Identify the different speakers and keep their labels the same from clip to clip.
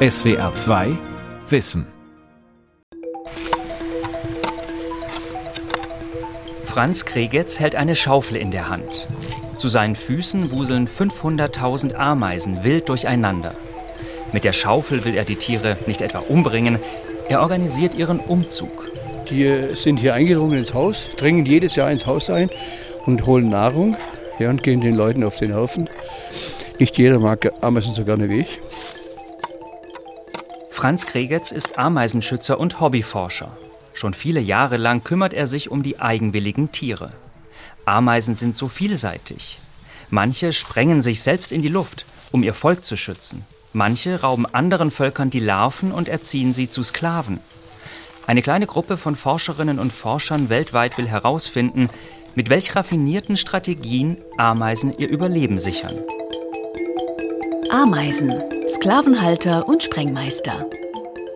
Speaker 1: SWR 2 Wissen.
Speaker 2: Franz Kregetz hält eine Schaufel in der Hand. Zu seinen Füßen wuseln 500.000 Ameisen wild durcheinander. Mit der Schaufel will er die Tiere nicht etwa umbringen, er organisiert ihren Umzug.
Speaker 3: Die sind hier eingedrungen ins Haus, dringen jedes Jahr ins Haus ein und holen Nahrung ja, und gehen den Leuten auf den Nerven. Nicht jeder mag Ameisen so gerne wie ich.
Speaker 2: Franz Kregetz ist Ameisenschützer und Hobbyforscher. Schon viele Jahre lang kümmert er sich um die eigenwilligen Tiere. Ameisen sind so vielseitig. Manche sprengen sich selbst in die Luft, um ihr Volk zu schützen. Manche rauben anderen Völkern die Larven und erziehen sie zu Sklaven. Eine kleine Gruppe von Forscherinnen und Forschern weltweit will herausfinden, mit welch raffinierten Strategien Ameisen ihr Überleben sichern.
Speaker 4: Ameisen, Sklavenhalter und Sprengmeister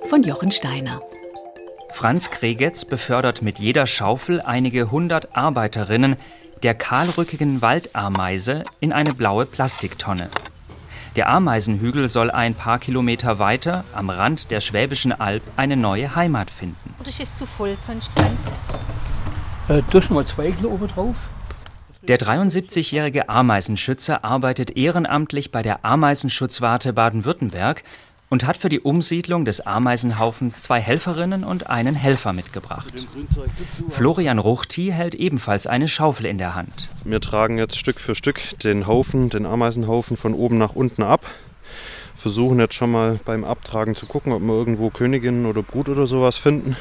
Speaker 4: von Jochen Steiner.
Speaker 2: Franz Kregetz befördert mit jeder Schaufel einige hundert Arbeiterinnen der kahlrückigen Waldameise in eine blaue Plastiktonne. Der Ameisenhügel soll ein paar Kilometer weiter am Rand der Schwäbischen Alb eine neue Heimat finden.
Speaker 5: Das ist zu voll, sonst Grenze.
Speaker 3: Äh, tust du mal zwei Kilo oben drauf?
Speaker 2: Der 73-jährige Ameisenschützer arbeitet ehrenamtlich bei der Ameisenschutzwarte Baden-Württemberg und hat für die Umsiedlung des Ameisenhaufens zwei Helferinnen und einen Helfer mitgebracht. Florian Ruchti hält ebenfalls eine Schaufel in der Hand.
Speaker 6: Wir tragen jetzt Stück für Stück den Haufen, den Ameisenhaufen von oben nach unten ab. Versuchen jetzt schon mal beim Abtragen zu gucken, ob wir irgendwo Königinnen oder Brut oder sowas finden,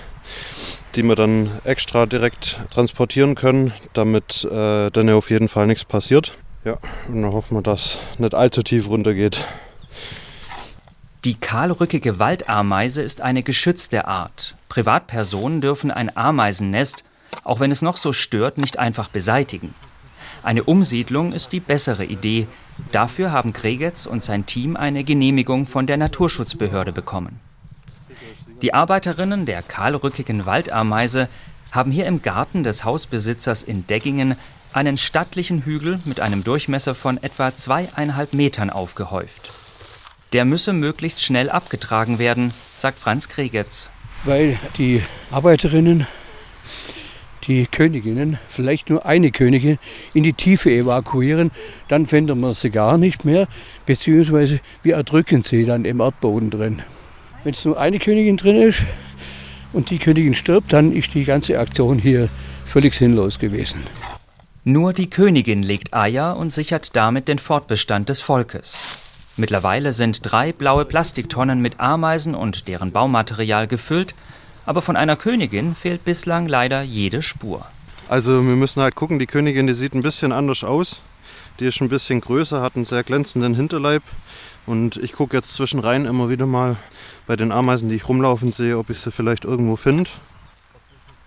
Speaker 6: die wir dann extra direkt transportieren können, damit äh, dann auf jeden Fall nichts passiert. Ja, und dann hoffen wir, dass nicht allzu tief runtergeht.
Speaker 2: Die kahlrückige Waldameise ist eine geschützte Art. Privatpersonen dürfen ein Ameisennest, auch wenn es noch so stört, nicht einfach beseitigen. Eine Umsiedlung ist die bessere Idee. Dafür haben Kregetz und sein Team eine Genehmigung von der Naturschutzbehörde bekommen. Die Arbeiterinnen der kahlrückigen Waldameise haben hier im Garten des Hausbesitzers in Deggingen einen stattlichen Hügel mit einem Durchmesser von etwa zweieinhalb Metern aufgehäuft. Der müsse möglichst schnell abgetragen werden, sagt Franz Kregetz.
Speaker 3: Weil die Arbeiterinnen, die Königinnen, vielleicht nur eine Königin, in die Tiefe evakuieren, dann finden wir sie gar nicht mehr, beziehungsweise wir erdrücken sie dann im Erdboden drin. Wenn es nur eine Königin drin ist und die Königin stirbt, dann ist die ganze Aktion hier völlig sinnlos gewesen.
Speaker 2: Nur die Königin legt Eier und sichert damit den Fortbestand des Volkes. Mittlerweile sind drei blaue Plastiktonnen mit Ameisen und deren Baumaterial gefüllt, aber von einer Königin fehlt bislang leider jede Spur.
Speaker 6: Also wir müssen halt gucken, die Königin, die sieht ein bisschen anders aus. Die ist ein bisschen größer, hat einen sehr glänzenden Hinterleib. Und ich gucke jetzt zwischenrein immer wieder mal bei den Ameisen, die ich rumlaufen sehe, ob ich sie vielleicht irgendwo finde.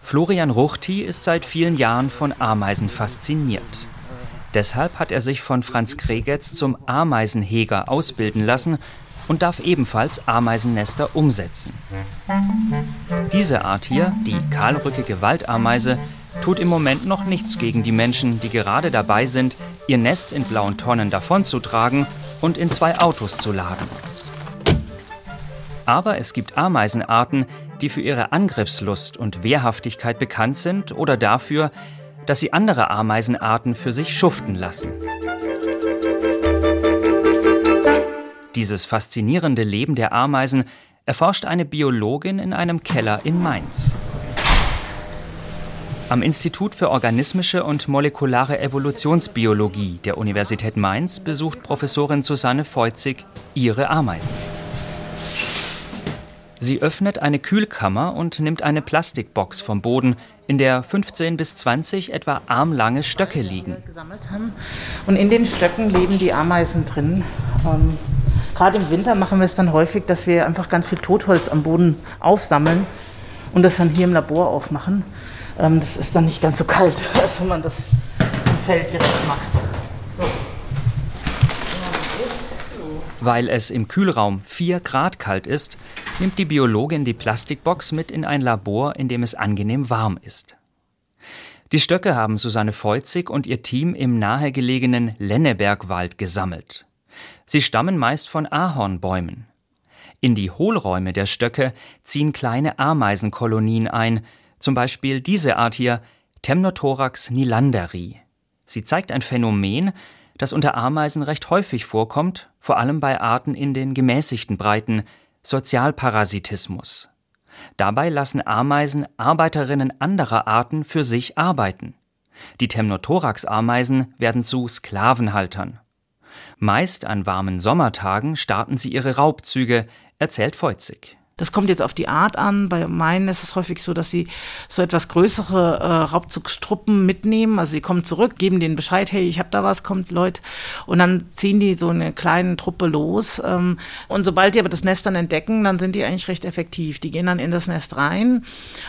Speaker 2: Florian Ruchti ist seit vielen Jahren von Ameisen fasziniert. Deshalb hat er sich von Franz Kregetz zum Ameisenheger ausbilden lassen und darf ebenfalls Ameisennester umsetzen. Diese Art hier, die kahlrückige Waldameise, tut im Moment noch nichts gegen die Menschen, die gerade dabei sind, ihr Nest in blauen Tonnen davonzutragen und in zwei Autos zu laden. Aber es gibt Ameisenarten, die für ihre Angriffslust und Wehrhaftigkeit bekannt sind oder dafür, dass sie andere Ameisenarten für sich schuften lassen. Dieses faszinierende Leben der Ameisen erforscht eine Biologin in einem Keller in Mainz. Am Institut für organismische und molekulare Evolutionsbiologie der Universität Mainz besucht Professorin Susanne Feuzig ihre Ameisen. Sie öffnet eine Kühlkammer und nimmt eine Plastikbox vom Boden, in der 15 bis 20 etwa armlange Stöcke liegen.
Speaker 7: Und in den Stöcken leben die Ameisen drin. Ähm, Gerade im Winter machen wir es dann häufig, dass wir einfach ganz viel Totholz am Boden aufsammeln und das dann hier im Labor aufmachen. Ähm, das ist dann nicht ganz so kalt, als wenn man das im Feld direkt macht.
Speaker 2: Weil es im Kühlraum 4 Grad kalt ist, nimmt die Biologin die Plastikbox mit in ein Labor, in dem es angenehm warm ist. Die Stöcke haben Susanne Feuzig und ihr Team im nahegelegenen Lennebergwald gesammelt. Sie stammen meist von Ahornbäumen. In die Hohlräume der Stöcke ziehen kleine Ameisenkolonien ein, zum Beispiel diese Art hier, Temnothorax nilanderi. Sie zeigt ein Phänomen, das unter Ameisen recht häufig vorkommt, vor allem bei Arten in den gemäßigten Breiten, Sozialparasitismus. Dabei lassen Ameisen Arbeiterinnen anderer Arten für sich arbeiten. Die Temnothorax-Ameisen werden zu Sklavenhaltern. Meist an warmen Sommertagen starten sie ihre Raubzüge, erzählt Feuzig.
Speaker 7: Das kommt jetzt auf die Art an. Bei meinen ist es häufig so, dass sie so etwas größere äh, Raubzugstruppen mitnehmen. Also sie kommen zurück, geben denen Bescheid, hey, ich habe da was, kommt Leute. Und dann ziehen die so eine kleine Truppe los. Ähm, und sobald die aber das Nest dann entdecken, dann sind die eigentlich recht effektiv. Die gehen dann in das Nest rein.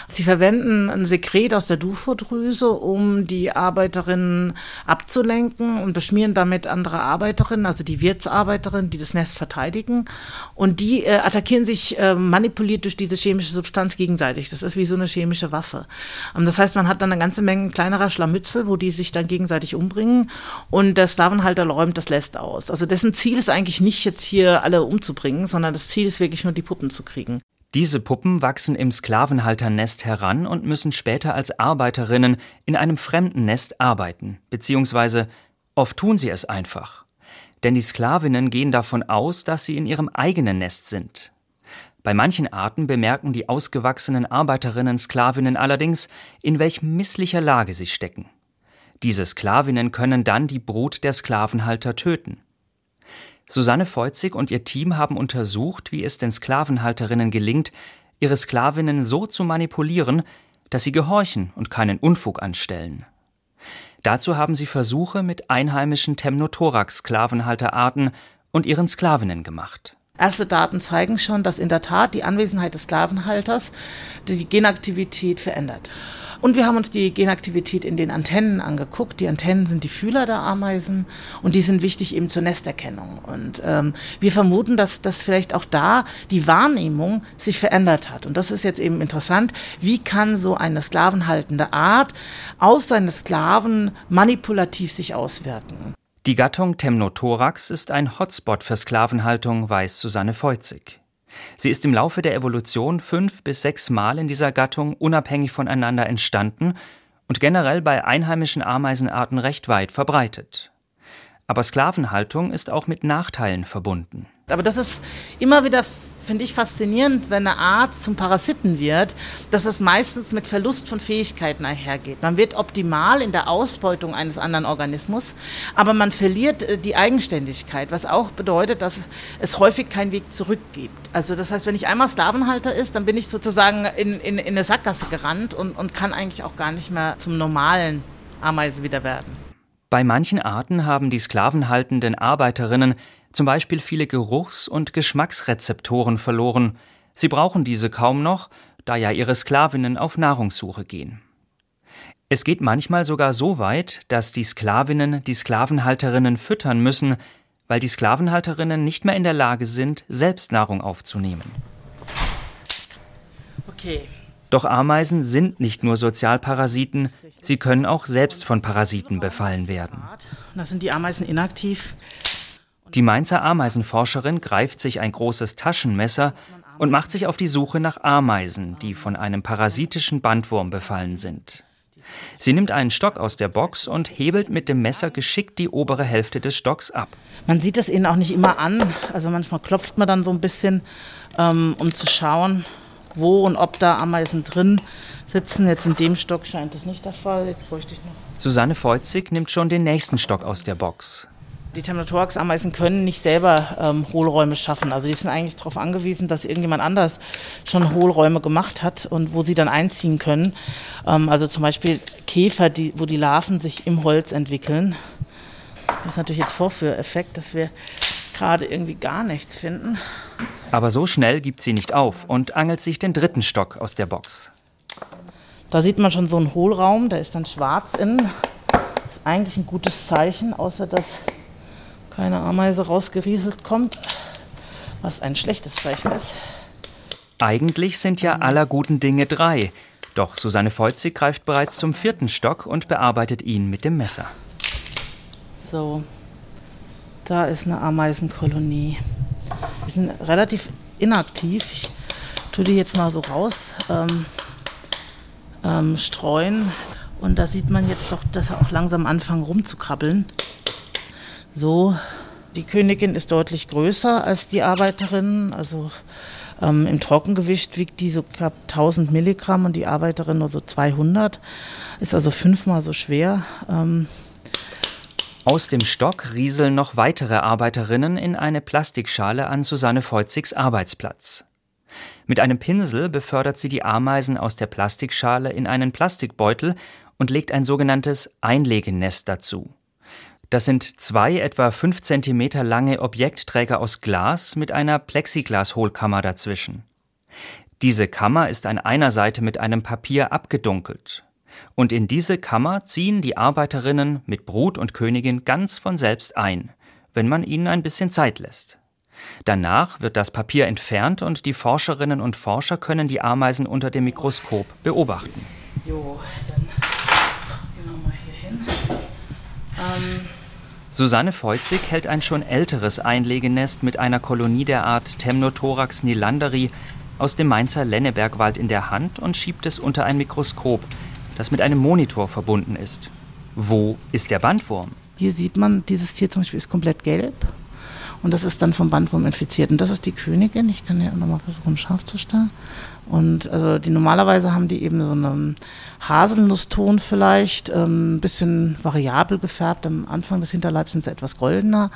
Speaker 7: Sie verwenden ein Sekret aus der Dufodrüse, um die Arbeiterinnen abzulenken und beschmieren damit andere Arbeiterinnen, also die Wirtsarbeiterinnen, die das Nest verteidigen. Und die äh, attackieren sich äh, manipuliert durch diese chemische Substanz gegenseitig. Das ist wie so eine chemische Waffe. Ähm, das heißt, man hat dann eine ganze Menge kleinerer Schlamützel, wo die sich dann gegenseitig umbringen und der Sklavenhalter räumt das lässt aus. Also dessen Ziel ist eigentlich nicht jetzt hier alle umzubringen, sondern das Ziel ist wirklich nur die Puppen zu kriegen.
Speaker 2: Diese Puppen wachsen im Sklavenhalternest heran und müssen später als Arbeiterinnen in einem fremden Nest arbeiten, beziehungsweise oft tun sie es einfach. Denn die Sklavinnen gehen davon aus, dass sie in ihrem eigenen Nest sind. Bei manchen Arten bemerken die ausgewachsenen Arbeiterinnen Sklavinnen allerdings, in welch misslicher Lage sie stecken. Diese Sklavinnen können dann die Brut der Sklavenhalter töten. Susanne Feuzig und ihr Team haben untersucht, wie es den Sklavenhalterinnen gelingt, ihre Sklavinnen so zu manipulieren, dass sie gehorchen und keinen Unfug anstellen. Dazu haben sie Versuche mit einheimischen Temnothorax-Sklavenhalterarten und ihren Sklavinnen gemacht.
Speaker 7: Erste Daten zeigen schon, dass in der Tat die Anwesenheit des Sklavenhalters die Genaktivität verändert. Und wir haben uns die Genaktivität in den Antennen angeguckt. Die Antennen sind die Fühler der Ameisen und die sind wichtig eben zur Nesterkennung. Und ähm, wir vermuten, dass, dass vielleicht auch da die Wahrnehmung sich verändert hat. Und das ist jetzt eben interessant. Wie kann so eine sklavenhaltende Art auf seine Sklaven manipulativ sich auswirken?
Speaker 2: Die Gattung Temnothorax ist ein Hotspot für Sklavenhaltung, weiß Susanne Feuzig. Sie ist im Laufe der Evolution fünf bis sechs Mal in dieser Gattung unabhängig voneinander entstanden und generell bei einheimischen Ameisenarten recht weit verbreitet. Aber Sklavenhaltung ist auch mit Nachteilen verbunden.
Speaker 7: Aber das ist immer wieder finde ich faszinierend, wenn eine Art zum Parasiten wird, dass es meistens mit Verlust von Fähigkeiten einhergeht. Man wird optimal in der Ausbeutung eines anderen Organismus, aber man verliert äh, die Eigenständigkeit, was auch bedeutet, dass es, häufig keinen Weg zurück gibt. Also das heißt, wenn ich einmal Sklavenhalter ist, dann bin ich sozusagen in, in, in eine Sackgasse gerannt und, und kann eigentlich auch gar nicht mehr zum normalen Ameise wieder werden.
Speaker 2: Bei manchen Arten haben die sklavenhaltenden Arbeiterinnen zum Beispiel viele Geruchs- und Geschmacksrezeptoren verloren. Sie brauchen diese kaum noch, da ja ihre Sklavinnen auf Nahrungssuche gehen. Es geht manchmal sogar so weit, dass die Sklavinnen die Sklavenhalterinnen füttern müssen, weil die Sklavenhalterinnen nicht mehr in der Lage sind, selbst Nahrung aufzunehmen.
Speaker 7: Okay.
Speaker 2: Doch Ameisen sind nicht nur Sozialparasiten, sie können auch selbst von Parasiten befallen werden.
Speaker 7: Da sind die Ameisen inaktiv.
Speaker 2: Die Mainzer Ameisenforscherin greift sich ein großes Taschenmesser und macht sich auf die Suche nach Ameisen, die von einem parasitischen Bandwurm befallen sind. Sie nimmt einen Stock aus der Box und hebelt mit dem Messer geschickt die obere Hälfte des Stocks ab.
Speaker 7: Man sieht es ihnen auch nicht immer an. Also manchmal klopft man dann so ein bisschen, ähm, um zu schauen, wo und ob da Ameisen drin sitzen. Jetzt in dem Stock scheint das nicht der Fall. Jetzt bräuchte ich noch.
Speaker 2: Susanne Feuzig nimmt schon den nächsten Stock aus der Box.
Speaker 7: Die Temnothorax-Ameisen können nicht selber ähm, Hohlräume schaffen. Also die sind eigentlich darauf angewiesen, dass irgendjemand anders schon Hohlräume gemacht hat und wo sie dann einziehen können. Ähm, also zum Beispiel Käfer, die, wo die Larven sich im Holz entwickeln. Das ist natürlich jetzt Vorführeffekt, dass wir gerade irgendwie gar nichts finden.
Speaker 2: Aber so schnell gibt sie nicht auf und angelt sich den dritten Stock aus der Box.
Speaker 7: Da sieht man schon so einen Hohlraum, der ist dann schwarz innen. Das ist eigentlich ein gutes Zeichen, außer dass keine Ameise rausgerieselt kommt, was ein schlechtes Zeichen ist.
Speaker 2: Eigentlich sind ja aller guten Dinge drei. Doch Susanne Feuzig greift bereits zum vierten Stock und bearbeitet ihn mit dem Messer.
Speaker 7: So, da ist eine Ameisenkolonie. Die sind relativ inaktiv. Ich tue die jetzt mal so raus ähm, ähm, streuen. Und da sieht man jetzt doch, dass er auch langsam anfangen rumzukrabbeln. So, die Königin ist deutlich größer als die Arbeiterin. Also ähm, im Trockengewicht wiegt die so knapp 1000 Milligramm und die Arbeiterin nur so 200. Ist also fünfmal so schwer. Ähm,
Speaker 2: aus dem Stock rieseln noch weitere Arbeiterinnen in eine Plastikschale an Susanne Feutzigs Arbeitsplatz. Mit einem Pinsel befördert sie die Ameisen aus der Plastikschale in einen Plastikbeutel und legt ein sogenanntes Einlegenest dazu. Das sind zwei etwa fünf Zentimeter lange Objektträger aus Glas mit einer Plexiglas-Hohlkammer dazwischen. Diese Kammer ist an einer Seite mit einem Papier abgedunkelt. Und in diese Kammer ziehen die Arbeiterinnen mit Brut und Königin ganz von selbst ein, wenn man ihnen ein bisschen Zeit lässt. Danach wird das Papier entfernt und die Forscherinnen und Forscher können die Ameisen unter dem Mikroskop beobachten. Jo, dann gehen wir mal hier hin. Ähm Susanne Feuzig hält ein schon älteres Einlegenest mit einer Kolonie der Art Temnothorax nilanderi aus dem Mainzer Lennebergwald in der Hand und schiebt es unter ein Mikroskop, das mit einem Monitor verbunden ist. Wo ist der Bandwurm?
Speaker 7: Hier sieht man, dieses Tier zum Beispiel ist komplett gelb. Und das ist dann vom Bandwurm infiziert. Und das ist die Königin. Ich kann ja nochmal versuchen, scharf zu stellen. Und also die normalerweise haben die eben so einen Haselnusston vielleicht, ein ähm, bisschen variabel gefärbt. Am Anfang des Hinterleibs sind sie etwas goldener.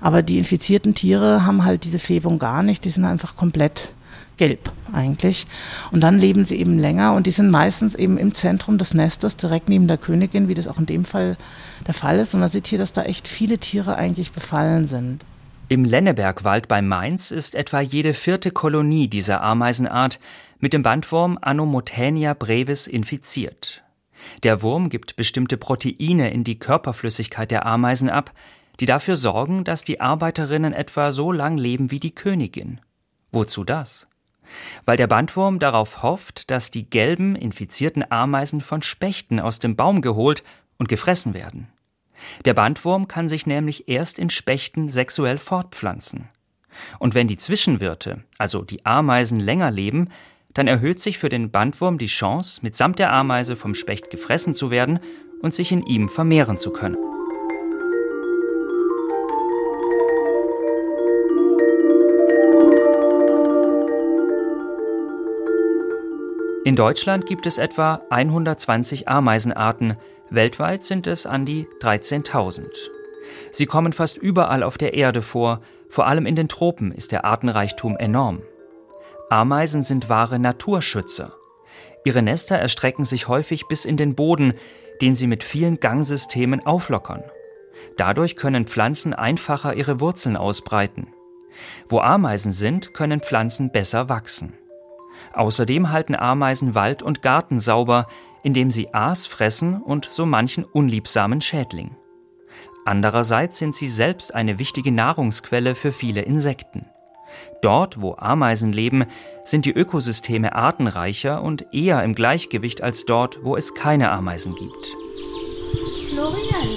Speaker 7: Aber die infizierten Tiere haben halt diese Färbung gar nicht. Die sind einfach komplett gelb eigentlich. Und dann leben sie eben länger und die sind meistens eben im Zentrum des Nestes, direkt neben der Königin, wie das auch in dem Fall der Fall ist. Und man sieht hier, dass da echt viele Tiere eigentlich befallen sind.
Speaker 2: Im Lennebergwald bei Mainz ist etwa jede vierte Kolonie dieser Ameisenart mit dem Bandwurm Anomotänia brevis infiziert. Der Wurm gibt bestimmte Proteine in die Körperflüssigkeit der Ameisen ab, die dafür sorgen, dass die Arbeiterinnen etwa so lang leben wie die Königin. Wozu das? weil der Bandwurm darauf hofft, dass die gelben, infizierten Ameisen von Spechten aus dem Baum geholt und gefressen werden. Der Bandwurm kann sich nämlich erst in Spechten sexuell fortpflanzen. Und wenn die Zwischenwirte, also die Ameisen, länger leben, dann erhöht sich für den Bandwurm die Chance, mitsamt der Ameise vom Specht gefressen zu werden und sich in ihm vermehren zu können. In Deutschland gibt es etwa 120 Ameisenarten, weltweit sind es an die 13.000. Sie kommen fast überall auf der Erde vor, vor allem in den Tropen ist der Artenreichtum enorm. Ameisen sind wahre Naturschützer. Ihre Nester erstrecken sich häufig bis in den Boden, den sie mit vielen Gangsystemen auflockern. Dadurch können Pflanzen einfacher ihre Wurzeln ausbreiten. Wo Ameisen sind, können Pflanzen besser wachsen. Außerdem halten Ameisen Wald und Garten sauber, indem sie Aas fressen und so manchen unliebsamen Schädling. Andererseits sind sie selbst eine wichtige Nahrungsquelle für viele Insekten. Dort, wo Ameisen leben, sind die Ökosysteme artenreicher und eher im Gleichgewicht als dort, wo es keine Ameisen gibt. Florian,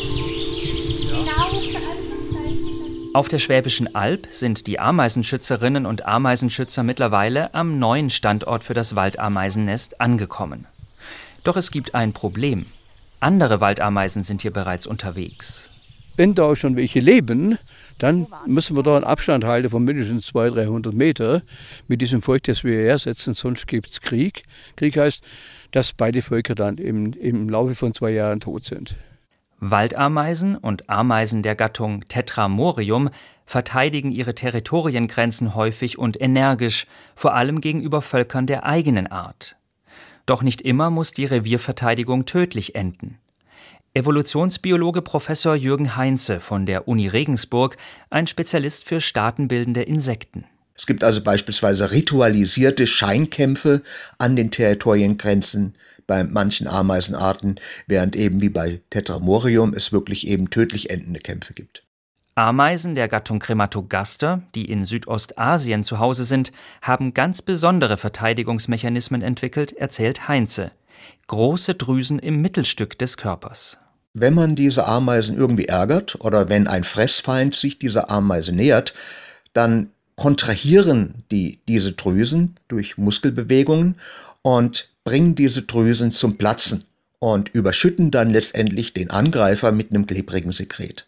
Speaker 2: auf der Schwäbischen Alb sind die Ameisenschützerinnen und Ameisenschützer mittlerweile am neuen Standort für das Waldameisennest angekommen. Doch es gibt ein Problem. Andere Waldameisen sind hier bereits unterwegs.
Speaker 3: Wenn da schon welche leben, dann müssen wir da einen Abstand halten von mindestens 200, 300 Meter mit diesem Volk, das wir ersetzen, sonst gibt es Krieg. Krieg heißt, dass beide Völker dann im, im Laufe von zwei Jahren tot sind.
Speaker 2: Waldameisen und Ameisen der Gattung Tetramorium verteidigen ihre Territoriengrenzen häufig und energisch, vor allem gegenüber Völkern der eigenen Art. Doch nicht immer muss die Revierverteidigung tödlich enden. Evolutionsbiologe Professor Jürgen Heinze von der Uni Regensburg, ein Spezialist für staatenbildende Insekten.
Speaker 8: Es gibt also beispielsweise ritualisierte Scheinkämpfe an den Territoriengrenzen bei manchen Ameisenarten, während eben wie bei Tetramorium es wirklich eben tödlich endende Kämpfe gibt.
Speaker 2: Ameisen der Gattung Crematogaster, die in Südostasien zu Hause sind, haben ganz besondere Verteidigungsmechanismen entwickelt, erzählt Heinze. Große Drüsen im Mittelstück des Körpers.
Speaker 8: Wenn man diese Ameisen irgendwie ärgert oder wenn ein Fressfeind sich dieser Ameise nähert, dann kontrahieren die diese Drüsen durch Muskelbewegungen und bringen diese Drüsen zum Platzen und überschütten dann letztendlich den Angreifer mit einem klebrigen Sekret.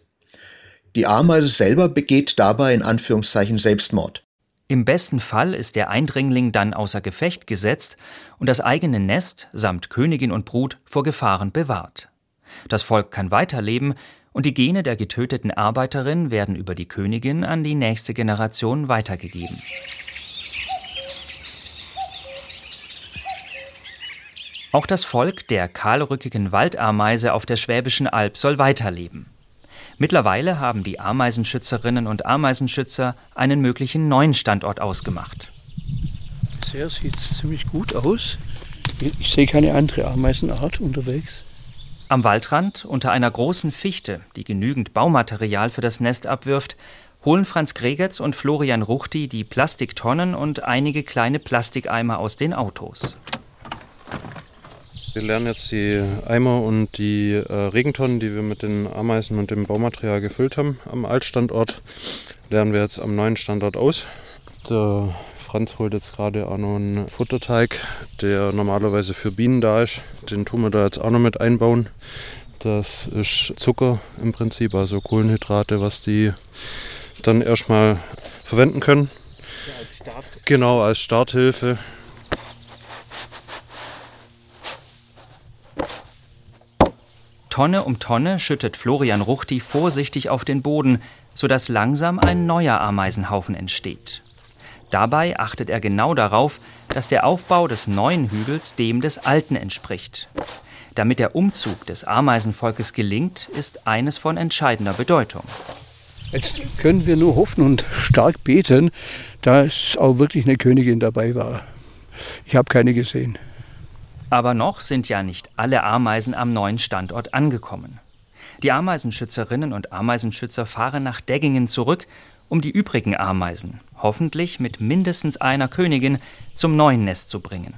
Speaker 8: Die Ameise selber begeht dabei in Anführungszeichen Selbstmord.
Speaker 2: Im besten Fall ist der Eindringling dann außer Gefecht gesetzt und das eigene Nest samt Königin und Brut vor Gefahren bewahrt. Das Volk kann weiterleben und die Gene der getöteten Arbeiterin werden über die Königin an die nächste Generation weitergegeben. Auch das Volk der kahlrückigen Waldameise auf der Schwäbischen Alb soll weiterleben. Mittlerweile haben die Ameisenschützerinnen und Ameisenschützer einen möglichen neuen Standort ausgemacht.
Speaker 3: Bisher sieht es ziemlich gut aus. Ich sehe keine andere Ameisenart unterwegs.
Speaker 2: Am Waldrand, unter einer großen Fichte, die genügend Baumaterial für das Nest abwirft, holen Franz Gregetz und Florian Ruchti die Plastiktonnen und einige kleine Plastikeimer aus den Autos.
Speaker 6: Wir lernen jetzt die Eimer und die äh, Regentonnen, die wir mit den Ameisen und dem Baumaterial gefüllt haben am Altstandort, lernen wir jetzt am neuen Standort aus. Der Franz holt jetzt gerade auch noch einen Futterteig, der normalerweise für Bienen da ist. Den tun wir da jetzt auch noch mit einbauen. Das ist Zucker im Prinzip, also Kohlenhydrate, was die dann erstmal verwenden können. Ja, als Start. Genau, als Starthilfe.
Speaker 2: Tonne um Tonne schüttet Florian Ruchti vorsichtig auf den Boden, sodass langsam ein neuer Ameisenhaufen entsteht. Dabei achtet er genau darauf, dass der Aufbau des neuen Hügels dem des alten entspricht. Damit der Umzug des Ameisenvolkes gelingt, ist eines von entscheidender Bedeutung.
Speaker 3: Jetzt können wir nur hoffen und stark beten, dass auch wirklich eine Königin dabei war. Ich habe keine gesehen.
Speaker 2: Aber noch sind ja nicht alle Ameisen am neuen Standort angekommen. Die Ameisenschützerinnen und Ameisenschützer fahren nach Deggingen zurück, um die übrigen Ameisen, hoffentlich mit mindestens einer Königin, zum neuen Nest zu bringen.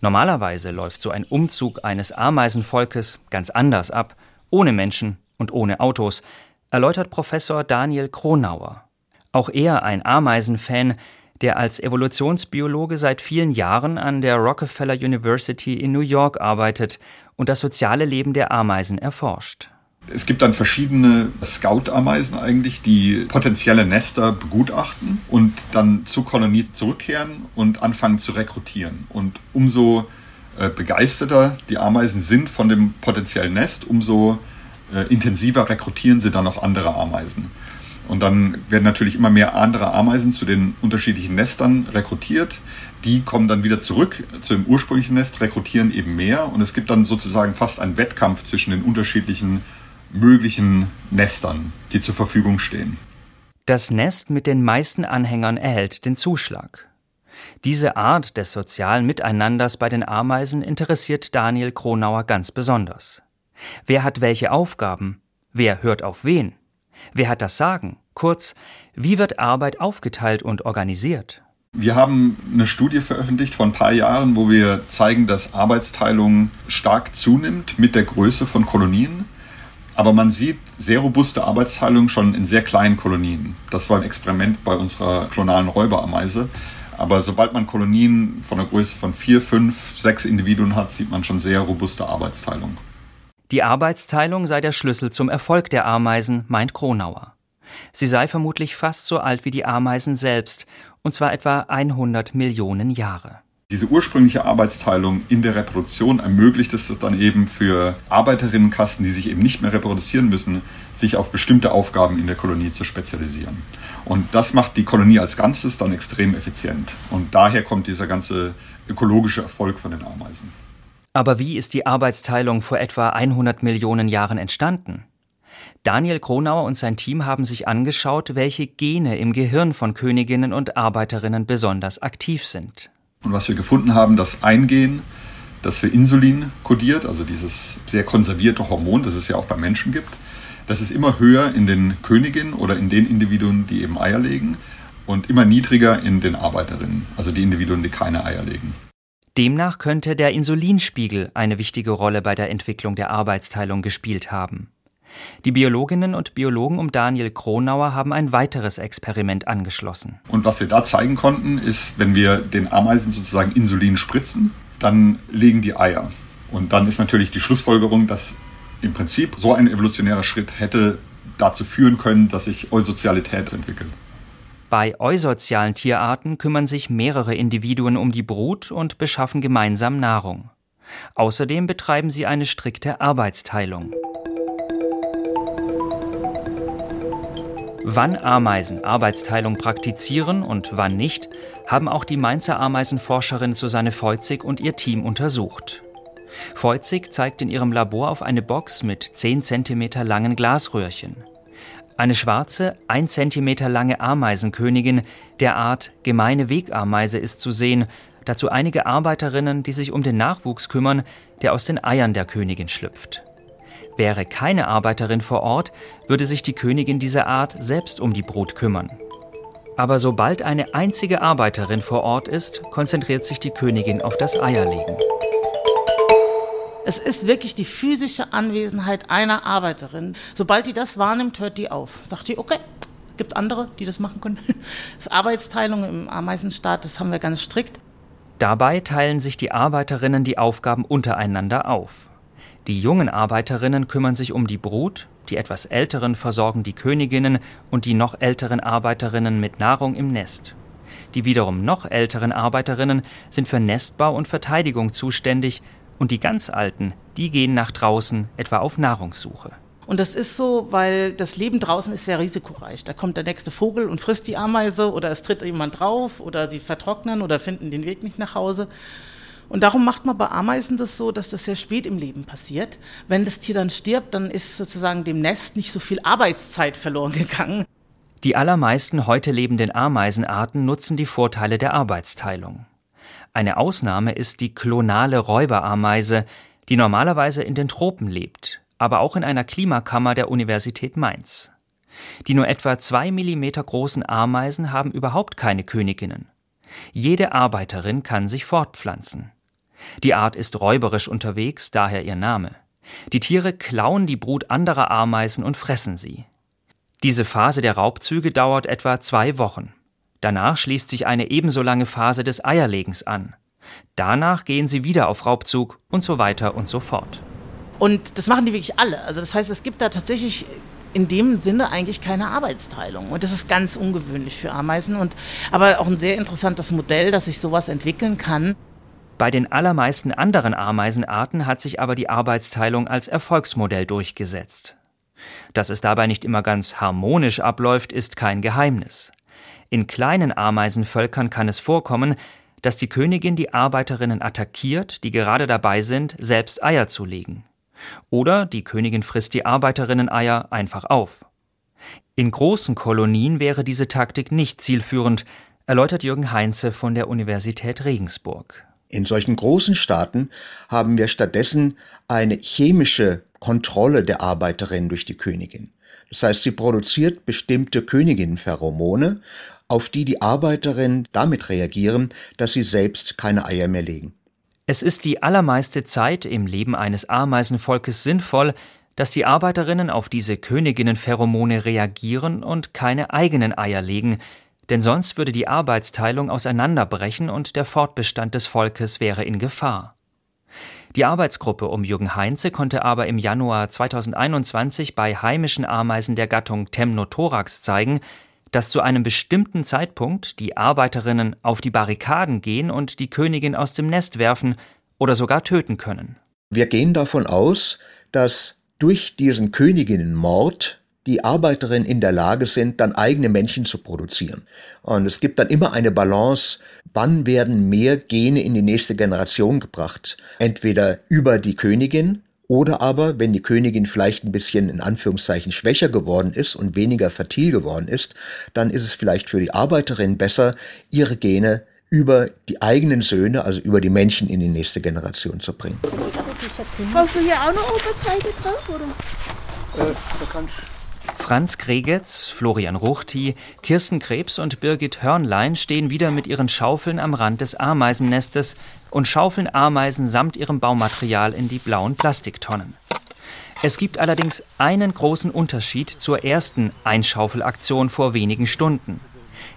Speaker 2: Normalerweise läuft so ein Umzug eines Ameisenvolkes ganz anders ab, ohne Menschen und ohne Autos, erläutert Professor Daniel Kronauer. Auch er ein Ameisenfan, der als Evolutionsbiologe seit vielen Jahren an der Rockefeller University in New York arbeitet und das soziale Leben der Ameisen erforscht.
Speaker 9: Es gibt dann verschiedene Scout-Ameisen eigentlich, die potenzielle Nester begutachten und dann zur Kolonie zurückkehren und anfangen zu rekrutieren. Und umso äh, begeisterter die Ameisen sind von dem potenziellen Nest, umso äh, intensiver rekrutieren sie dann noch andere Ameisen. Und dann werden natürlich immer mehr andere Ameisen zu den unterschiedlichen Nestern rekrutiert. Die kommen dann wieder zurück zu dem ursprünglichen Nest, rekrutieren eben mehr. Und es gibt dann sozusagen fast einen Wettkampf zwischen den unterschiedlichen möglichen Nestern, die zur Verfügung stehen.
Speaker 2: Das Nest mit den meisten Anhängern erhält den Zuschlag. Diese Art des sozialen Miteinanders bei den Ameisen interessiert Daniel Kronauer ganz besonders. Wer hat welche Aufgaben? Wer hört auf wen? Wer hat das Sagen? Kurz, wie wird Arbeit aufgeteilt und organisiert?
Speaker 9: Wir haben eine Studie veröffentlicht vor ein paar Jahren, wo wir zeigen, dass Arbeitsteilung stark zunimmt mit der Größe von Kolonien. Aber man sieht sehr robuste Arbeitsteilung schon in sehr kleinen Kolonien. Das war ein Experiment bei unserer klonalen Räuberameise. Aber sobald man Kolonien von der Größe von vier, fünf, sechs Individuen hat, sieht man schon sehr robuste Arbeitsteilung.
Speaker 2: Die Arbeitsteilung sei der Schlüssel zum Erfolg der Ameisen, meint Kronauer. Sie sei vermutlich fast so alt wie die Ameisen selbst, und zwar etwa 100 Millionen Jahre.
Speaker 9: Diese ursprüngliche Arbeitsteilung in der Reproduktion ermöglicht es dann eben für Arbeiterinnenkasten, die sich eben nicht mehr reproduzieren müssen, sich auf bestimmte Aufgaben in der Kolonie zu spezialisieren. Und das macht die Kolonie als Ganzes dann extrem effizient. Und daher kommt dieser ganze ökologische Erfolg von den Ameisen.
Speaker 2: Aber wie ist die Arbeitsteilung vor etwa 100 Millionen Jahren entstanden? Daniel Kronauer und sein Team haben sich angeschaut, welche Gene im Gehirn von Königinnen und Arbeiterinnen besonders aktiv sind.
Speaker 9: Und was wir gefunden haben, dass ein Gen, das für Insulin kodiert, also dieses sehr konservierte Hormon, das es ja auch bei Menschen gibt, das ist immer höher in den Königinnen oder in den Individuen, die eben Eier legen und immer niedriger in den Arbeiterinnen, also die Individuen, die keine Eier legen.
Speaker 2: Demnach könnte der Insulinspiegel eine wichtige Rolle bei der Entwicklung der Arbeitsteilung gespielt haben. Die Biologinnen und Biologen um Daniel Kronauer haben ein weiteres Experiment angeschlossen.
Speaker 9: Und was wir da zeigen konnten, ist, wenn wir den Ameisen sozusagen Insulin spritzen, dann legen die Eier. Und dann ist natürlich die Schlussfolgerung, dass im Prinzip so ein evolutionärer Schritt hätte dazu führen können, dass sich Eusozialität entwickelt.
Speaker 2: Bei eusozialen Tierarten kümmern sich mehrere Individuen um die Brut und beschaffen gemeinsam Nahrung. Außerdem betreiben sie eine strikte Arbeitsteilung. Wann Ameisen Arbeitsteilung praktizieren und wann nicht, haben auch die Mainzer Ameisenforscherin Susanne Feuzig und ihr Team untersucht. Feuzig zeigt in ihrem Labor auf eine Box mit 10 cm langen Glasröhrchen. Eine schwarze, 1 cm lange Ameisenkönigin der Art Gemeine Wegameise ist zu sehen, dazu einige Arbeiterinnen, die sich um den Nachwuchs kümmern, der aus den Eiern der Königin schlüpft. Wäre keine Arbeiterin vor Ort, würde sich die Königin dieser Art selbst um die Brut kümmern. Aber sobald eine einzige Arbeiterin vor Ort ist, konzentriert sich die Königin auf das Eierlegen.
Speaker 7: Es ist wirklich die physische Anwesenheit einer Arbeiterin. Sobald die das wahrnimmt, hört die auf. Sagt die, okay, gibt andere, die das machen können. Das Arbeitsteilung im Ameisenstaat, das haben wir ganz strikt.
Speaker 2: Dabei teilen sich die Arbeiterinnen die Aufgaben untereinander auf. Die jungen Arbeiterinnen kümmern sich um die Brut, die etwas älteren versorgen die Königinnen und die noch älteren Arbeiterinnen mit Nahrung im Nest. Die wiederum noch älteren Arbeiterinnen sind für Nestbau und Verteidigung zuständig und die ganz alten, die gehen nach draußen etwa auf Nahrungssuche.
Speaker 7: Und das ist so, weil das Leben draußen ist sehr risikoreich. Da kommt der nächste Vogel und frisst die Ameise oder es tritt jemand drauf oder sie vertrocknen oder finden den Weg nicht nach Hause. Und darum macht man bei Ameisen das so, dass das sehr spät im Leben passiert. Wenn das Tier dann stirbt, dann ist sozusagen dem Nest nicht so viel Arbeitszeit verloren gegangen.
Speaker 2: Die allermeisten heute lebenden Ameisenarten nutzen die Vorteile der Arbeitsteilung. Eine Ausnahme ist die klonale Räuberameise, die normalerweise in den Tropen lebt, aber auch in einer Klimakammer der Universität Mainz. Die nur etwa zwei Millimeter großen Ameisen haben überhaupt keine Königinnen. Jede Arbeiterin kann sich fortpflanzen. Die Art ist räuberisch unterwegs, daher ihr Name. Die Tiere klauen die Brut anderer Ameisen und fressen sie. Diese Phase der Raubzüge dauert etwa zwei Wochen. Danach schließt sich eine ebenso lange Phase des Eierlegens an. Danach gehen sie wieder auf Raubzug und so weiter und so fort.
Speaker 7: Und das machen die wirklich alle. Also das heißt, es gibt da tatsächlich in dem Sinne eigentlich keine Arbeitsteilung. Und das ist ganz ungewöhnlich für Ameisen und aber auch ein sehr interessantes Modell, dass sich sowas entwickeln kann.
Speaker 2: Bei den allermeisten anderen Ameisenarten hat sich aber die Arbeitsteilung als Erfolgsmodell durchgesetzt. Dass es dabei nicht immer ganz harmonisch abläuft, ist kein Geheimnis. In kleinen Ameisenvölkern kann es vorkommen, dass die Königin die Arbeiterinnen attackiert, die gerade dabei sind, selbst Eier zu legen. Oder die Königin frisst die Arbeiterinnen-Eier einfach auf. In großen Kolonien wäre diese Taktik nicht zielführend, erläutert Jürgen Heinze von der Universität Regensburg.
Speaker 8: In solchen großen Staaten haben wir stattdessen eine chemische Kontrolle der Arbeiterin durch die Königin. Das heißt, sie produziert bestimmte Königinnenpheromone, auf die die Arbeiterinnen damit reagieren, dass sie selbst keine Eier mehr legen.
Speaker 2: Es ist die allermeiste Zeit im Leben eines Ameisenvolkes sinnvoll, dass die Arbeiterinnen auf diese Königinnenpheromone reagieren und keine eigenen Eier legen, denn sonst würde die Arbeitsteilung auseinanderbrechen und der Fortbestand des Volkes wäre in Gefahr. Die Arbeitsgruppe um Jürgen Heinze konnte aber im Januar 2021 bei heimischen Ameisen der Gattung Temnothorax zeigen, dass zu einem bestimmten Zeitpunkt die Arbeiterinnen auf die Barrikaden gehen und die Königin aus dem Nest werfen oder sogar töten können.
Speaker 8: Wir gehen davon aus, dass durch diesen Königinnenmord die Arbeiterinnen in der Lage sind, dann eigene Männchen zu produzieren. Und es gibt dann immer eine Balance, wann werden mehr Gene in die nächste Generation gebracht. Entweder über die Königin oder aber, wenn die Königin vielleicht ein bisschen in Anführungszeichen schwächer geworden ist und weniger fertil geworden ist, dann ist es vielleicht für die Arbeiterin besser, ihre Gene über die eigenen Söhne, also über die Männchen in die nächste Generation zu bringen.
Speaker 5: Brauchst du hier auch noch Oberzeige drauf, oder?
Speaker 2: Äh, da kannst Franz Kregetz, Florian Ruchti, Kirsten Krebs und Birgit Hörnlein stehen wieder mit ihren Schaufeln am Rand des Ameisennestes und schaufeln Ameisen samt ihrem Baumaterial in die blauen Plastiktonnen. Es gibt allerdings einen großen Unterschied zur ersten Einschaufelaktion vor wenigen Stunden.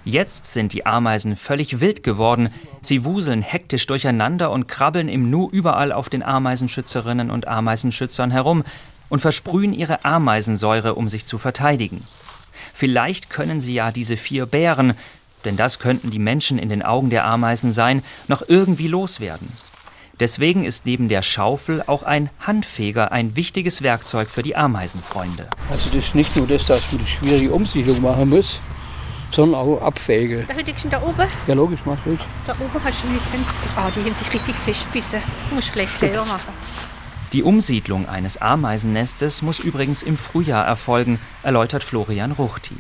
Speaker 2: Jetzt sind die Ameisen völlig wild geworden. Sie wuseln hektisch durcheinander und krabbeln im Nu überall auf den Ameisenschützerinnen und Ameisenschützern herum und versprühen ihre Ameisensäure, um sich zu verteidigen. Vielleicht können sie ja diese vier Bären, denn das könnten die Menschen in den Augen der Ameisen sein, noch irgendwie loswerden. Deswegen ist neben der Schaufel auch ein Handfeger ein wichtiges Werkzeug für die Ameisenfreunde.
Speaker 3: Also das ist nicht nur das, dass man die schwierige Umsiedlung machen muss, sondern auch abfähige.
Speaker 5: Da liegst du da oben.
Speaker 3: Ja, logisch, mach ich.
Speaker 5: Da oben hast du nicht ganz gebaut. Die haben sich richtig festbissen. Du musst vielleicht selber machen.
Speaker 2: Die Umsiedlung eines Ameisennestes muss übrigens im Frühjahr erfolgen, erläutert Florian Ruchti.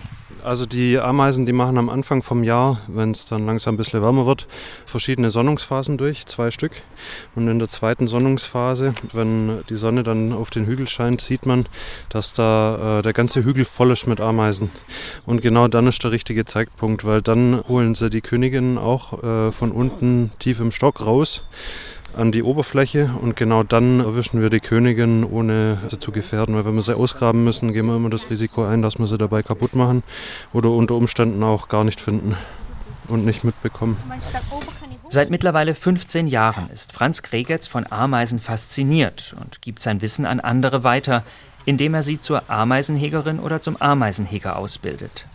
Speaker 6: Also die Ameisen, die machen am Anfang vom Jahr, wenn es dann langsam ein bisschen wärmer wird, verschiedene Sonnungsphasen durch, zwei Stück. Und in der zweiten Sonnungsphase, wenn die Sonne dann auf den Hügel scheint, sieht man, dass da äh, der ganze Hügel voll ist mit Ameisen. Und genau dann ist der richtige Zeitpunkt, weil dann holen sie die Königin auch äh, von unten tief im Stock raus an die Oberfläche und genau dann erwischen wir die Königin, ohne sie zu gefährden. Weil wenn wir sie ausgraben müssen, gehen wir immer das Risiko ein, dass wir sie dabei kaputt machen oder unter Umständen auch gar nicht finden und nicht mitbekommen.
Speaker 2: Seit mittlerweile 15 Jahren ist Franz Kregetz von Ameisen fasziniert und gibt sein Wissen an andere weiter, indem er sie zur Ameisenhegerin oder zum Ameisenheger ausbildet.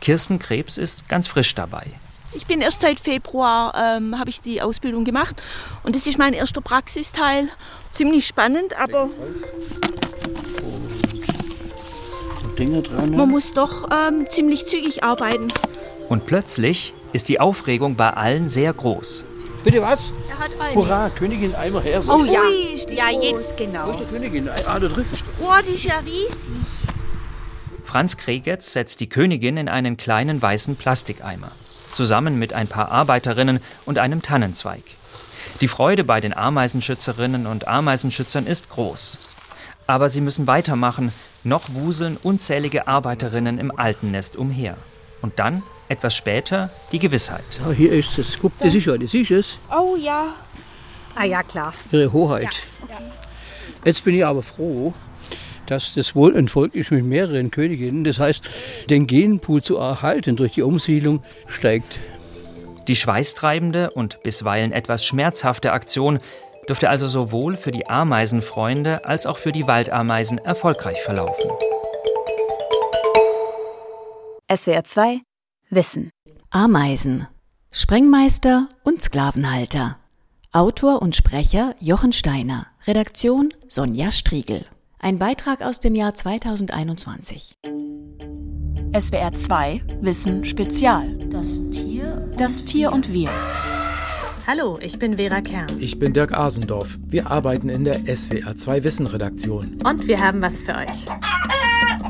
Speaker 2: Kirsten Krebs ist ganz frisch dabei.
Speaker 10: Ich bin erst seit Februar, ähm, habe ich die Ausbildung gemacht und das ist mein erster Praxisteil. Ziemlich spannend, aber man muss doch ähm, ziemlich zügig arbeiten.
Speaker 2: Und plötzlich ist die Aufregung bei allen sehr groß.
Speaker 3: Bitte was?
Speaker 5: Er hat eine.
Speaker 3: Hurra, Königin, einmal her.
Speaker 5: Oh ja.
Speaker 10: Ui,
Speaker 5: Ja,
Speaker 10: groß.
Speaker 5: jetzt genau.
Speaker 3: Wo ist die Königin? Ah, da drüben.
Speaker 10: Oh, die ist ja riesig.
Speaker 2: Franz Kregetz setzt die Königin in einen kleinen weißen Plastikeimer, zusammen mit ein paar Arbeiterinnen und einem Tannenzweig. Die Freude bei den Ameisenschützerinnen und Ameisenschützern ist groß. Aber sie müssen weitermachen, noch wuseln unzählige Arbeiterinnen im alten Nest umher. Und dann, etwas später, die Gewissheit.
Speaker 3: Ja, hier ist es. Guck, das ist ja, das ist es.
Speaker 10: Oh ja.
Speaker 5: Ah ja, klar.
Speaker 3: Ihre Hoheit. Jetzt bin ich aber froh, dass das wohl ein Volk ist mit mehreren Königinnen. Das heißt, den Genpool zu erhalten durch die Umsiedlung steigt.
Speaker 2: Die schweißtreibende und bisweilen etwas schmerzhafte Aktion dürfte also sowohl für die Ameisenfreunde als auch für die Waldameisen erfolgreich verlaufen.
Speaker 4: SWR 2 Wissen. Ameisen. Sprengmeister und Sklavenhalter. Autor und Sprecher Jochen Steiner. Redaktion Sonja Striegel. Ein Beitrag aus dem Jahr 2021. SWR 2 Wissen Spezial.
Speaker 10: Das Tier.
Speaker 4: Das Tier und wir.
Speaker 11: Hallo, ich bin Vera Kern.
Speaker 12: Ich bin Dirk Asendorf. Wir arbeiten in der SWR 2 Wissen Redaktion.
Speaker 11: Und wir haben was für euch.